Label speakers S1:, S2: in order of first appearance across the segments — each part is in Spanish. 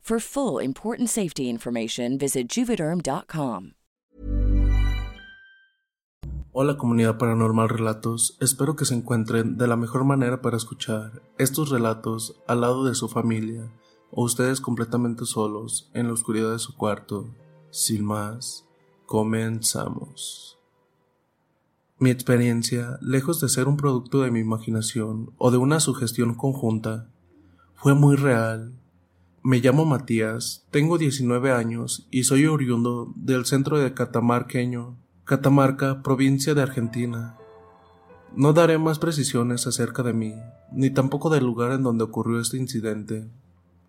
S1: For full important safety information, visit juvederm.com.
S2: Hola comunidad paranormal relatos, espero que se encuentren de la mejor manera para escuchar estos relatos al lado de su familia o ustedes completamente solos en la oscuridad de su cuarto. Sin más, comenzamos. Mi experiencia, lejos de ser un producto de mi imaginación o de una sugestión conjunta, fue muy real. Me llamo Matías, tengo 19 años y soy oriundo del centro de Catamarqueño, Catamarca, provincia de Argentina. No daré más precisiones acerca de mí, ni tampoco del lugar en donde ocurrió este incidente,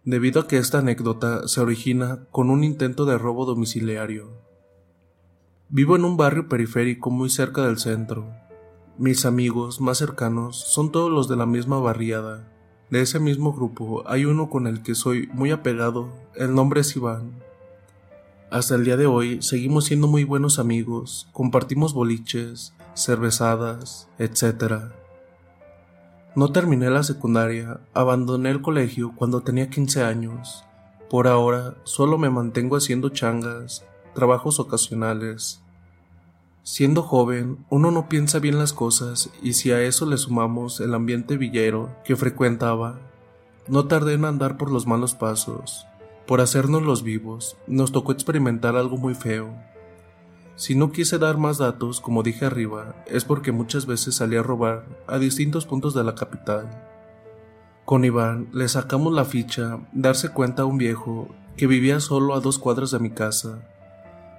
S2: debido a que esta anécdota se origina con un intento de robo domiciliario. Vivo en un barrio periférico muy cerca del centro. Mis amigos más cercanos son todos los de la misma barriada. De ese mismo grupo hay uno con el que soy muy apegado, el nombre es Iván. Hasta el día de hoy seguimos siendo muy buenos amigos, compartimos boliches, cervezadas, etc. No terminé la secundaria, abandoné el colegio cuando tenía 15 años. Por ahora solo me mantengo haciendo changas, trabajos ocasionales. Siendo joven, uno no piensa bien las cosas y si a eso le sumamos el ambiente villero que frecuentaba, no tardé en andar por los malos pasos. Por hacernos los vivos, nos tocó experimentar algo muy feo. Si no quise dar más datos, como dije arriba, es porque muchas veces salí a robar a distintos puntos de la capital. Con Iván le sacamos la ficha darse cuenta a un viejo que vivía solo a dos cuadras de mi casa.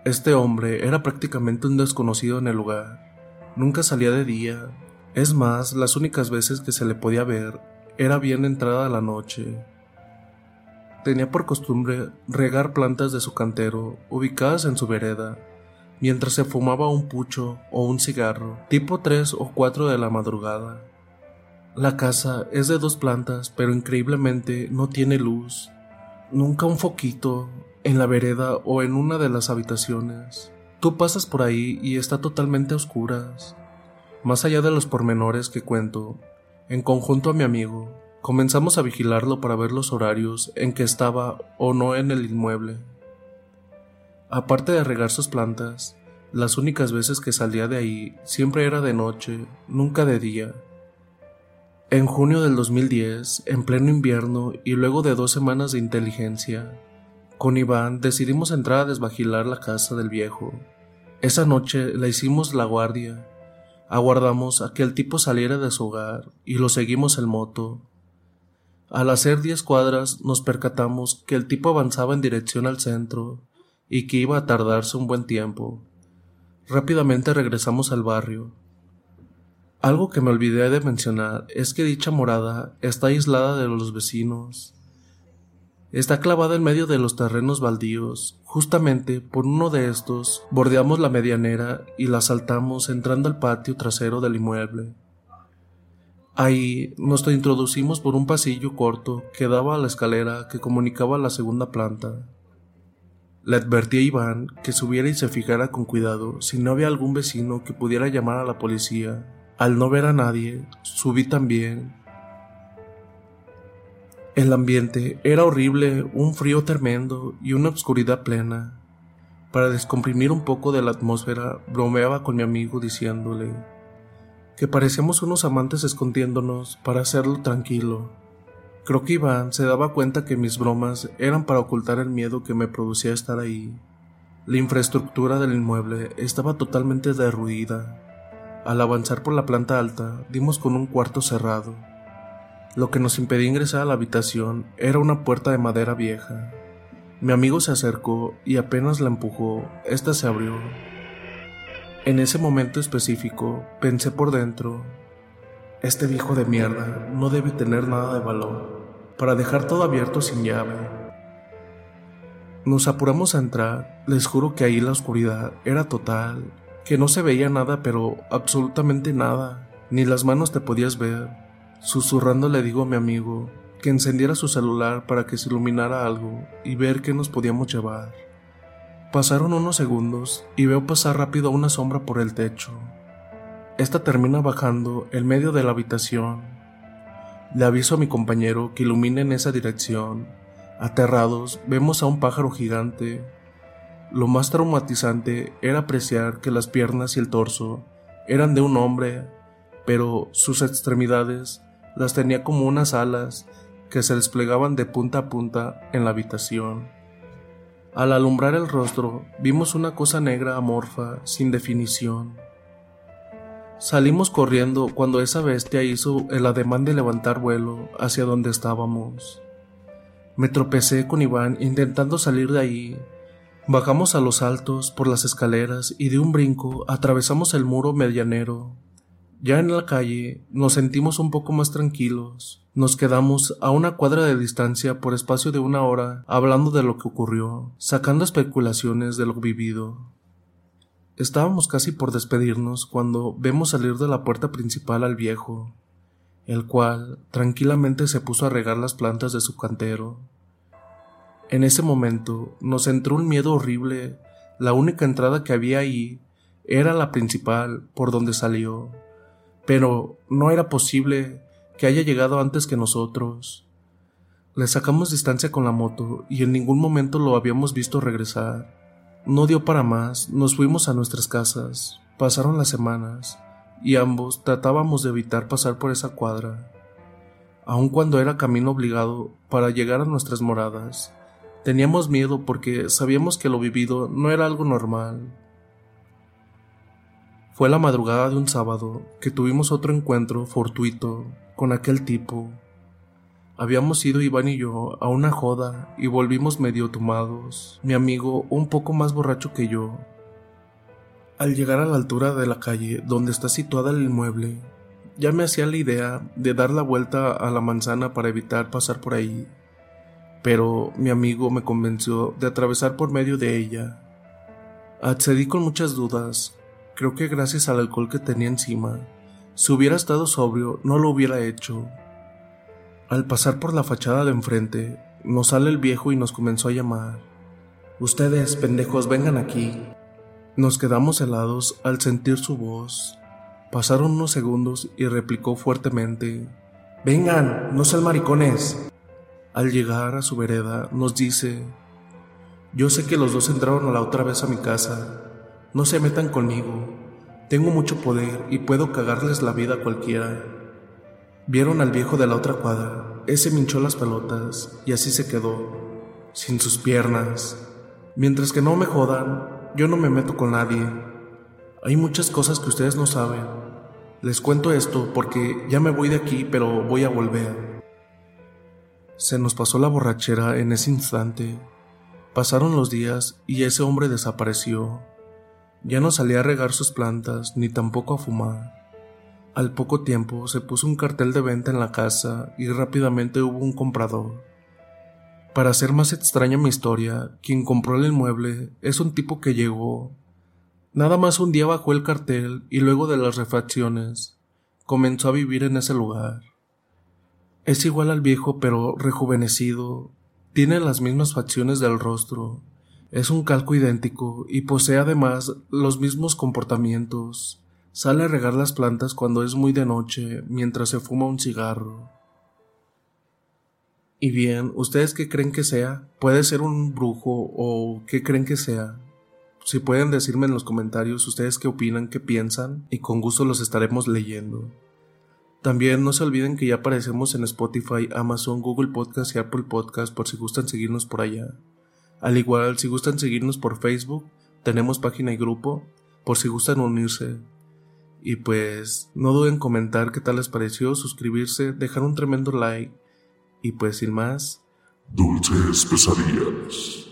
S2: Este hombre era prácticamente un desconocido en el lugar. Nunca salía de día. Es más, las únicas veces que se le podía ver era bien entrada la noche. Tenía por costumbre regar plantas de su cantero ubicadas en su vereda, mientras se fumaba un pucho o un cigarro, tipo 3 o 4 de la madrugada. La casa es de dos plantas, pero increíblemente no tiene luz, nunca un foquito en la vereda o en una de las habitaciones. Tú pasas por ahí y está totalmente a oscuras. Más allá de los pormenores que cuento, en conjunto a mi amigo, Comenzamos a vigilarlo para ver los horarios en que estaba o no en el inmueble. Aparte de regar sus plantas, las únicas veces que salía de ahí siempre era de noche, nunca de día. En junio del 2010, en pleno invierno y luego de dos semanas de inteligencia, con Iván decidimos entrar a desvagilar la casa del viejo. Esa noche la hicimos la guardia. Aguardamos a que el tipo saliera de su hogar y lo seguimos en moto al hacer diez cuadras nos percatamos que el tipo avanzaba en dirección al centro y que iba a tardarse un buen tiempo. Rápidamente regresamos al barrio. Algo que me olvidé de mencionar es que dicha morada está aislada de los vecinos. Está clavada en medio de los terrenos baldíos. Justamente por uno de estos bordeamos la medianera y la saltamos entrando al patio trasero del inmueble. Ahí nos introducimos por un pasillo corto que daba a la escalera que comunicaba la segunda planta. Le advertí a Iván que subiera y se fijara con cuidado si no había algún vecino que pudiera llamar a la policía. Al no ver a nadie, subí también. El ambiente era horrible, un frío tremendo y una oscuridad plena. Para descomprimir un poco de la atmósfera, bromeaba con mi amigo diciéndole que parecíamos unos amantes escondiéndonos para hacerlo tranquilo. Creo que Iván se daba cuenta que mis bromas eran para ocultar el miedo que me producía estar ahí. La infraestructura del inmueble estaba totalmente derruida. Al avanzar por la planta alta, dimos con un cuarto cerrado. Lo que nos impedía ingresar a la habitación era una puerta de madera vieja. Mi amigo se acercó y apenas la empujó, ésta se abrió. En ese momento específico pensé por dentro, este viejo de mierda no debe tener nada de valor para dejar todo abierto sin llave. Nos apuramos a entrar, les juro que ahí la oscuridad era total, que no se veía nada pero absolutamente nada, ni las manos te podías ver. Susurrando le digo a mi amigo, que encendiera su celular para que se iluminara algo y ver qué nos podíamos llevar. Pasaron unos segundos y veo pasar rápido una sombra por el techo. Esta termina bajando en medio de la habitación. Le aviso a mi compañero que ilumine en esa dirección. Aterrados, vemos a un pájaro gigante. Lo más traumatizante era apreciar que las piernas y el torso eran de un hombre, pero sus extremidades las tenía como unas alas que se desplegaban de punta a punta en la habitación. Al alumbrar el rostro, vimos una cosa negra amorfa, sin definición. Salimos corriendo cuando esa bestia hizo el ademán de levantar vuelo hacia donde estábamos. Me tropecé con Iván intentando salir de ahí. Bajamos a los altos por las escaleras y de un brinco atravesamos el muro medianero. Ya en la calle nos sentimos un poco más tranquilos. Nos quedamos a una cuadra de distancia por espacio de una hora hablando de lo que ocurrió, sacando especulaciones de lo vivido. Estábamos casi por despedirnos cuando vemos salir de la puerta principal al viejo, el cual tranquilamente se puso a regar las plantas de su cantero. En ese momento nos entró un miedo horrible. La única entrada que había ahí era la principal por donde salió, pero no era posible que haya llegado antes que nosotros. Le sacamos distancia con la moto y en ningún momento lo habíamos visto regresar. No dio para más, nos fuimos a nuestras casas. Pasaron las semanas y ambos tratábamos de evitar pasar por esa cuadra. Aun cuando era camino obligado para llegar a nuestras moradas, teníamos miedo porque sabíamos que lo vivido no era algo normal. Fue la madrugada de un sábado que tuvimos otro encuentro fortuito con aquel tipo. Habíamos ido Iván y yo a una joda y volvimos medio tomados, mi amigo un poco más borracho que yo. Al llegar a la altura de la calle donde está situada el inmueble, ya me hacía la idea de dar la vuelta a la manzana para evitar pasar por ahí, pero mi amigo me convenció de atravesar por medio de ella. Accedí con muchas dudas, creo que gracias al alcohol que tenía encima, si hubiera estado sobrio, no lo hubiera hecho. Al pasar por la fachada de enfrente, nos sale el viejo y nos comenzó a llamar. Ustedes, pendejos, vengan aquí. Nos quedamos helados al sentir su voz. Pasaron unos segundos y replicó fuertemente. Vengan, no sean maricones. Al llegar a su vereda, nos dice, yo sé que los dos entraron a la otra vez a mi casa. No se metan conmigo. Tengo mucho poder y puedo cagarles la vida a cualquiera. Vieron al viejo de la otra cuadra. Ese me hinchó las pelotas y así se quedó, sin sus piernas. Mientras que no me jodan, yo no me meto con nadie. Hay muchas cosas que ustedes no saben. Les cuento esto porque ya me voy de aquí, pero voy a volver. Se nos pasó la borrachera en ese instante. Pasaron los días y ese hombre desapareció. Ya no salía a regar sus plantas ni tampoco a fumar. Al poco tiempo se puso un cartel de venta en la casa y rápidamente hubo un comprador. Para hacer más extraña mi historia, quien compró el inmueble es un tipo que llegó. Nada más un día bajó el cartel y luego de las refacciones, comenzó a vivir en ese lugar. Es igual al viejo pero rejuvenecido, tiene las mismas facciones del rostro, es un calco idéntico y posee además los mismos comportamientos. Sale a regar las plantas cuando es muy de noche mientras se fuma un cigarro. Y bien, ¿ustedes qué creen que sea? ¿Puede ser un brujo o qué creen que sea? Si pueden decirme en los comentarios ustedes qué opinan, qué piensan, y con gusto los estaremos leyendo. También no se olviden que ya aparecemos en Spotify, Amazon, Google Podcast y Apple Podcast por si gustan seguirnos por allá. Al igual, si gustan seguirnos por Facebook, tenemos página y grupo, por si gustan unirse. Y pues, no duden en comentar qué tal les pareció, suscribirse, dejar un tremendo like. Y pues, sin más,
S3: Dulces pesadillas.